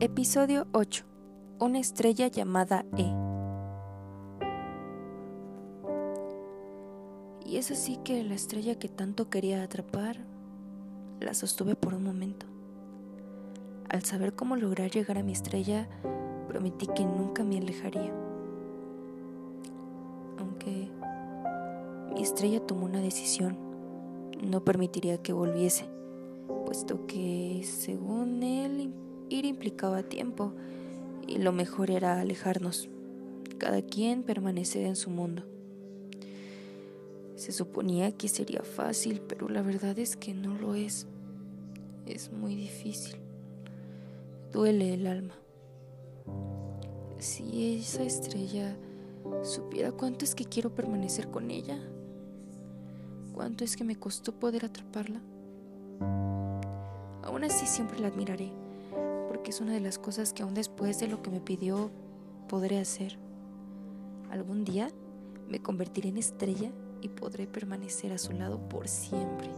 Episodio 8. Una estrella llamada E. Y es así que la estrella que tanto quería atrapar, la sostuve por un momento. Al saber cómo lograr llegar a mi estrella, prometí que nunca me alejaría. Aunque mi estrella tomó una decisión, no permitiría que volviese, puesto que, según él, ir implicaba tiempo y lo mejor era alejarnos, cada quien permanecer en su mundo. Se suponía que sería fácil, pero la verdad es que no lo es. Es muy difícil. Duele el alma. Si esa estrella supiera cuánto es que quiero permanecer con ella, cuánto es que me costó poder atraparla, aún así siempre la admiraré porque es una de las cosas que aún después de lo que me pidió podré hacer. Algún día me convertiré en estrella y podré permanecer a su lado por siempre.